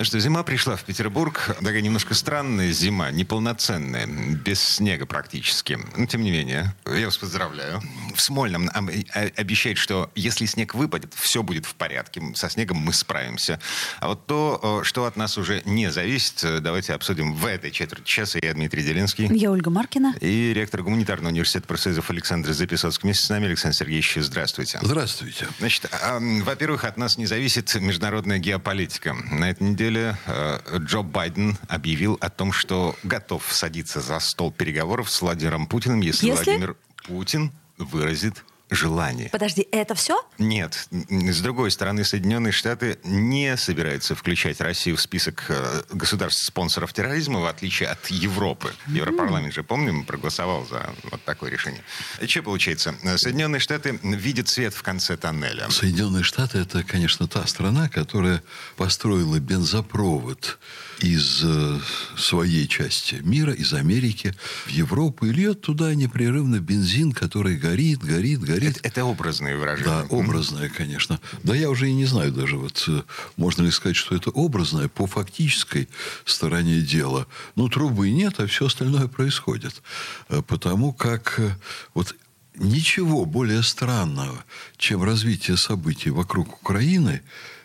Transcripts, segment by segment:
Ну что, зима пришла в Петербург. Такая немножко странная зима, неполноценная, без снега практически. Но тем не менее, я вас поздравляю. В Смольном об- э, обещает, что если снег выпадет, все будет в порядке. Со снегом мы справимся. А вот то, э, что от нас уже не зависит, э, давайте обсудим в этой четверти часа. Я Дмитрий Делинский. Я Ольга Маркина. И ректор гуманитарного университета профсоюзов Александр Записоцкий. Вместе с нами, Александр Сергеевич, здравствуйте. Здравствуйте. Значит, во-первых, от нас не зависит международная геополитика. На этой неделе э, Джо Байден объявил о том, что готов садиться за стол переговоров с Владимиром Путиным, если, Если? Владимир Путин выразит желание. Подожди, это все? Нет. С другой стороны, Соединенные Штаты не собираются включать Россию в список э, государств-спонсоров терроризма, в отличие от Европы. Европарламент же, помним, проголосовал за вот такое решение. И что получается? Соединенные Штаты видят свет в конце тоннеля. Соединенные Штаты – это, конечно, та страна, которая построила бензопровод из э, своей части мира, из Америки в Европу, и льет туда непрерывно бензин, который горит, горит, горит. Это, это образные выражения. Да, образное, конечно. Да я уже и не знаю даже, вот э, можно ли сказать, что это образное по фактической стороне дела. Ну, трубы нет, а все остальное происходит. Э, Потому как э, вот ничего более странного, чем развитие событий вокруг Украины,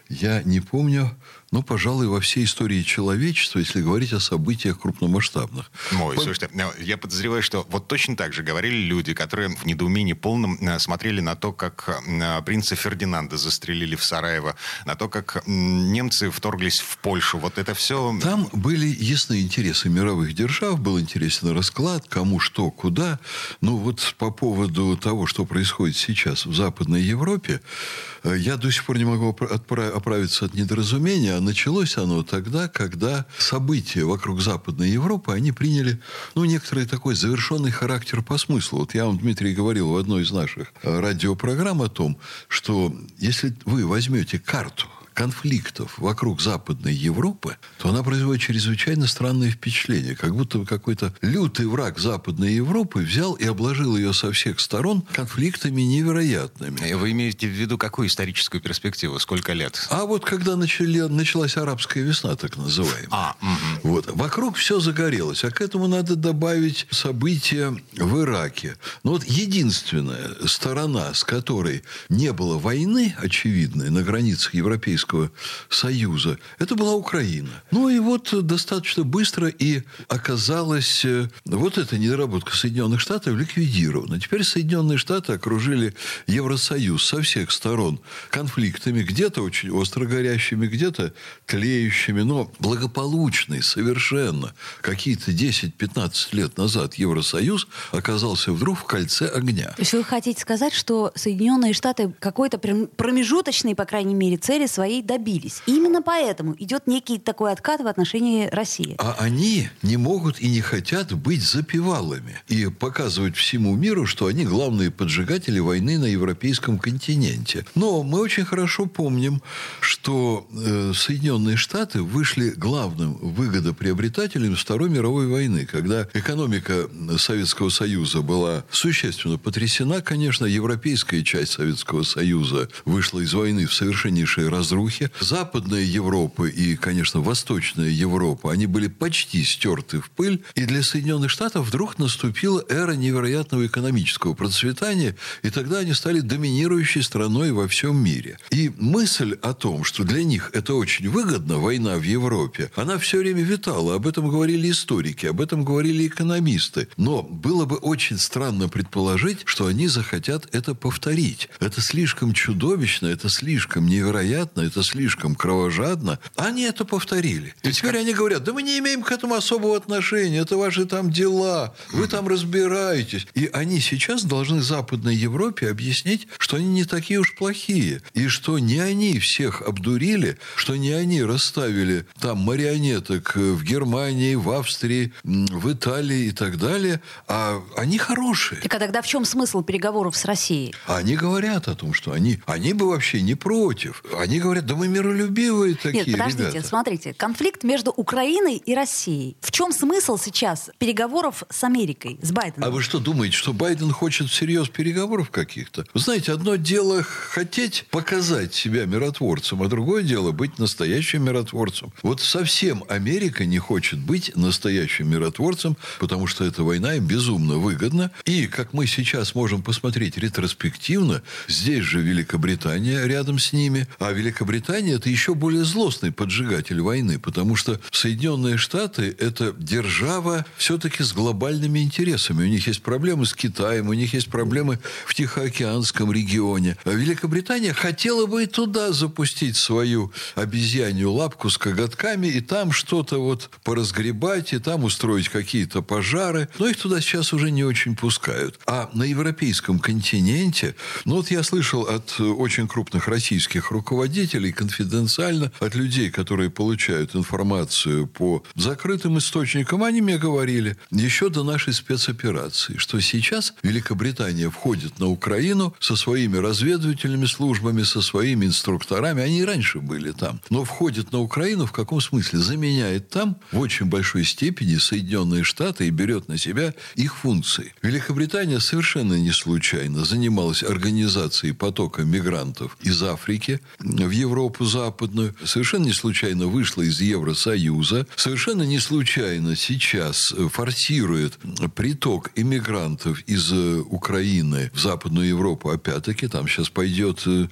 я не помню, ну, пожалуй, во всей истории человечества, если говорить о событиях крупномасштабных. Мой, По- слушайте, э, я подозреваю, что вот точно так же говорили люди, которые в недоумении полном э, смотрели на то, как э, принца Фердинанда застрелили в Сараево, на то, как немцы вторглись в Польшу. Вот это все... Там были ясны интересы мировых держав, был интересен расклад, кому что, куда. Ну вот по поводу того, что происходит сейчас в Западной Европе, э, я до сих пор не могу оправиться от недоразумения. Началось оно тогда, когда события вокруг Западной Европы, они приняли, ну, некоторый такой завершенный характер по смыслу. Вот я вам, Дмитрий, говорил в одной из наших э, радиопрограмм о том, что если вы возьмете карту конфликтов вокруг Западной Европы, то она производит чрезвычайно странное впечатление. Как будто бы какой-то лютый враг Западной Европы взял и обложил ее со всех сторон конфликтами невероятными. Э, Вы имеете в виду какую историческую перспективу? Сколько лет? А вот когда начали, началась арабская весна, так называемая, А, мгм. вот, вокруг все загорелось, а к этому надо добавить события в Ираке. Но вот единственная сторона, с которой не было войны, очевидной, на границах Европейского Союза, это была Украина. Ну и вот достаточно быстро и оказалось, э, вот эта недоработка Соединенных Штатов ликвидирована. Теперь Соединенные Штаты окружили Евросоюз со всех сторон конфликтами, где-то очень остро горящими, где-то тлеющими, но благополучный совершенно. Какие-то 10-15 лет назад Евросоюз оказался вдруг в кольце огня. То есть вы хотите сказать, что Соединенные Штаты какой-то прям промежуточной, по крайней мере, цели своей добились. И именно поэтому идет некий такой откат в отношении России. А они не могут и не хотят быть запевалами и показывать всему миру, что они главные поджигатели войны на европейском континенте. Но мы очень хорошо помним, что э, Соединенные Штаты вышли главным выгодоприобретателем Второй мировой войны, когда экономика Советского Союза была существенно потрясена, конечно, европейская часть Советского Союза вышла из войны в совершеннейшей разрухе. Западная Европа и, конечно, Восточная Европа, они были почти стерты в пыль. И для Соединенных Штатов вдруг наступила эра невероятного экономического процветания, и тогда они стали доминирующей страной во всем мире. И мысль о том, что для них это очень выгодно, война в Европе, она все время витала. Об этом говорили историки, об этом говорили экономисты. Но было бы очень странно предположить, что они захотят это повторить. Это слишком чудовищно, это слишком невероятно, это слишком кровожадно. Они это повторили. И теперь они говорят, да мы не имеем к этому особого отношения, это ваши там дела, вы там разбираетесь. И они сейчас должны Западной Европе объяснить, что они не такие уж плохие, и что не они всех обдурили, что не они расставили там марионеток в Германии, в Австрии, в Италии и так далее, а они хорошие. Так а тогда в чем смысл переговоров с Россией? Они говорят о том, что они, они бы вообще не против. Они говорят, да мы миролюбивые такие Нет, подождите, ребята. смотрите. Конфликт между Украиной и Россией. В чем смысл сейчас переговоров с Америкой, с Байденом? А вы что думаете, что Байден хочет всерьез переговоров каких-то? Вы знаете, одно дело хотеть показать себя миротворцем, а другое дело быть настоящим миротворцем. Вот совсем Америка не хочет быть настоящим миротворцем, потому что эта война им безумно выгодна. И, как мы сейчас можем посмотреть ретроспективно, здесь же Великобритания рядом с ними. А Великобритания – это еще более злостный поджигатель войны, потому что Соединенные Штаты – это держава все-таки с глобальными интересами. У них есть проблемы с Китаем, у них есть проблемы в Тихоокеанском регионе. А Великобритания хотела бы и туда запустить свою обезьянью лапку с коготками, и там что-то вот поразгребать, и там устроить какие-то пожары. Но их туда сейчас уже не очень пускают. А на европейском континенте, ну вот я слышал от очень крупных российских руководителей, конфиденциально, от людей, которые получают информацию по закрытым источникам, они мне говорили, еще до нашей спецоперации, что сейчас Великобритания входит на Украину со своими разведывательными службами, со своими инструкторами. Они и раньше были там. Но входит на Украину в каком смысле? Заменяет там в очень большой степени Соединенные Штаты и берет на себя их функции. Великобритания совершенно не случайно занималась организацией потока мигрантов из Африки в Европу западную. Совершенно не случайно вышла из Евросоюза. Совершенно не случайно сейчас форсирует приток иммигрантов из Украины в Западную Европу. Опять-таки, там сейчас пойдет э,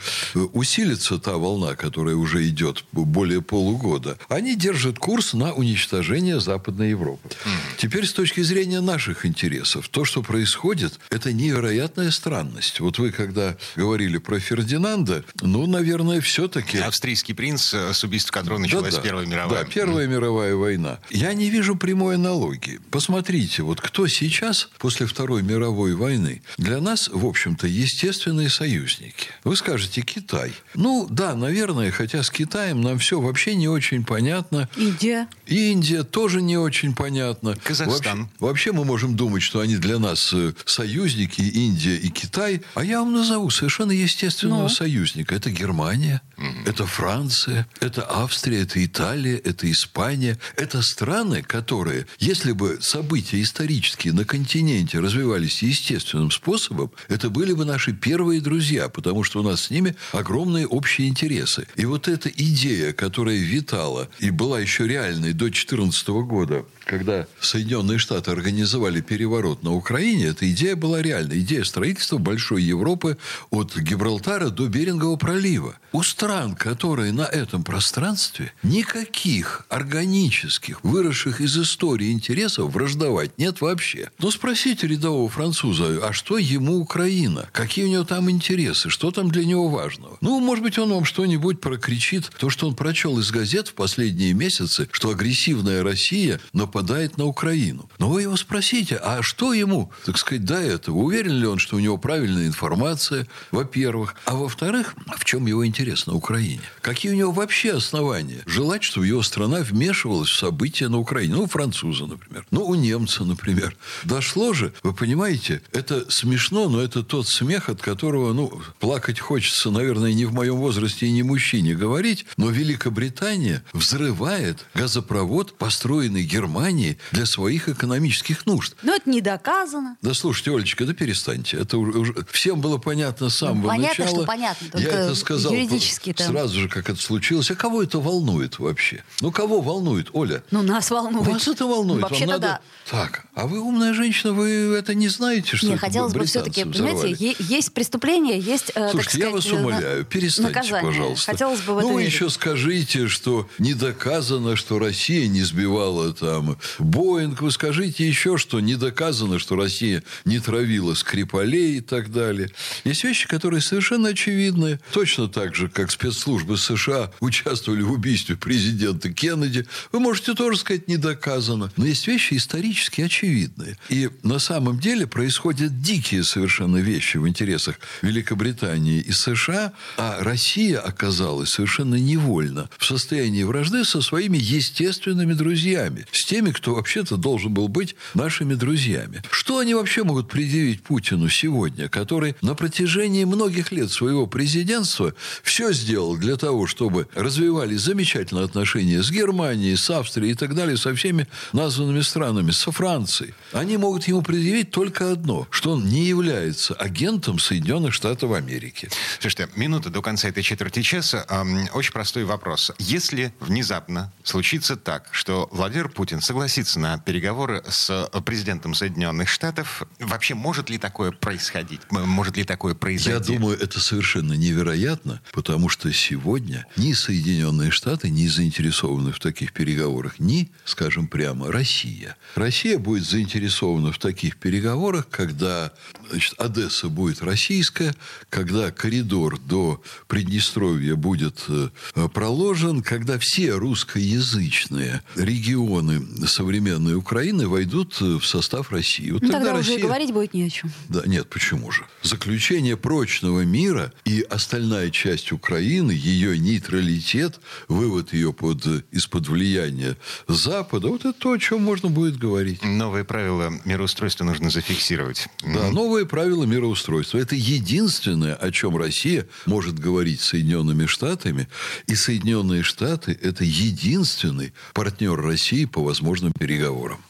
усилится та волна, которая уже идет более полугода. Они держат курс на уничтожение Западной Европы. Теперь с точки зрения наших интересов, то, что происходит, это невероятная странность. Вот вы, когда говорили про Фердинанда, ну, наверное, все-таки... Австрийский принц, э, с убийства которого началась Да-да. Первая мировая. Да, Первая мировая война. Я не вижу прямой аналогии. Посмотрите, вот кто сейчас, после Второй мировой войны, для нас, в общем-то, естественные союзники. Вы скажете, Китай. Ну, да, наверное, хотя с Китаем нам все вообще не очень понятно. Индия. Индия тоже не очень понятно. Казахстан. Вообще, вообще мы можем думать, что они для нас э, союзники, Индия и Китай. А я вам назову совершенно естественного Ну? союзника. Это Германия, это Франция, это Австрия, это Италия, это Испания. Это страны, которые, если бы события исторические на континенте развивались естественным способом, это были бы наши первые друзья, потому что у нас с ними огромные общие интересы. И вот эта идея, которая витала и была еще реальной до 2014 года, когда Соединенные Штаты организовали переворот на Украине, эта идея была реальной. Идея строительства большой Европы от Гибралтара до Берингового пролива. У стран, которые на этом пространстве, никаких органических, выросших из истории интересов враждовать нет вообще. Но спросите рядового француза, а что ему Украина? Какие у него там интересы? Что там для него важного? Ну, может быть, он вам что-нибудь прокричит. То, что он прочел из газет в последние месяцы, что агрессивная Россия нападает на Украину. Но вы его спросите, а что ему, так сказать, до этого? Уверен ли он, что у него правильная информация, во-первых? А во-вторых, в чем его интерес на Украине? Какие у него вообще основания желать, чтобы его страна вмешивалась в события на Украине? Ну, у француза, например. Ну, у немца, например. Дошло же, вы понимаете, это смешно, но это тот смех, от которого, ну, плакать хочется, наверное, не в моем возрасте и не мужчине говорить, но Великобритания взрывает газопровод, построенный Германией для своих экономических нужд. Но это не доказано. Да слушайте, Олечка, да перестаньте. Это уже, уже- всем было понятно с самого Ну, понятно, начала. что понятно, Я это сказал юридически. Сразу же, как это случилось. А кого это волнует вообще? Ну, кого волнует, Оля? Ну, нас волнует. Вас это волнует? Вообще-то надо- да. Так, а вы умная женщина, вы это не знаете, что Не, это хотелось бы все-таки, понимаете, есть преступление, есть, э, так Слушайте, я вас сказать, э, умоляю, перестаньте, наказание. пожалуйста. Хотелось бы в ну, это вы еще скажите, что не доказано, что Россия не сбивала там Боинг. Вы скажите еще, что не доказано, что Россия не травила Скрипалей и так далее. Есть вещи, которые совершенно очевидны. Точно так же, как спецслужбы США участвовали в убийстве президента Кеннеди. Вы можете тоже сказать, не доказано. Но есть вещи исторически очевидные. И на самом деле происходят дикие совершенно вещи в интересах Великобритании и США, а Россия оказалась совершенно невольно в состоянии вражды со своими естественными друзьями, с теми, кто вообще-то должен был быть нашими друзьями. Что они вообще могут предъявить Путину сегодня, который на протяжении многих лет своего президентства все сделал для того, чтобы развивались замечательные отношения с Германией, с Австрией и так далее, со всеми названными странами, со Францией. Они могут ему предъявить только одно, что он не является агентом Соединенных Штатов Америки. Слушайте, минута до конца этой четверти часа. Эм, очень простой вопрос. Если внезапно случится так, что Владимир Путин согласится на переговоры с президентом Соединенных Штатов, вообще может ли такое происходить? Может ли такое произойти? Я думаю, это совершенно невероятно, потому что сегодня ни Соединенные Штаты не заинтересованы в таких переговорах, ни, скажем прямо, Россия. Россия будет заинтересована в таких переговорах, когда значит, Одесса будет российская, когда коридор до Приднестровья будет э, проложен, когда все русскоязычные регионы современной Украины войдут э, в состав России. Вот ну, тогда, тогда Россия... уже говорить будет не о чем. Да, нет, почему же? Заключение прочного мира и остальная часть Украины, ее нейтралитет, вывод ее под, из-под влияния Запада, вот это то, о чем можно будет говорить. Новые правила мироустройства нужно зафиксировать. Да, новые правила мироустройства. Это единственное, о чем Россия может говорить с Соединенными Штатами. И Соединенные Штаты – это единственный партнер России по возможным переговорам.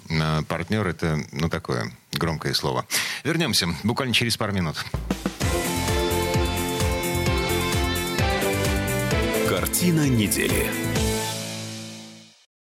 Партнер – это, ну, такое громкое слово. Вернемся буквально через пару минут. Картина недели.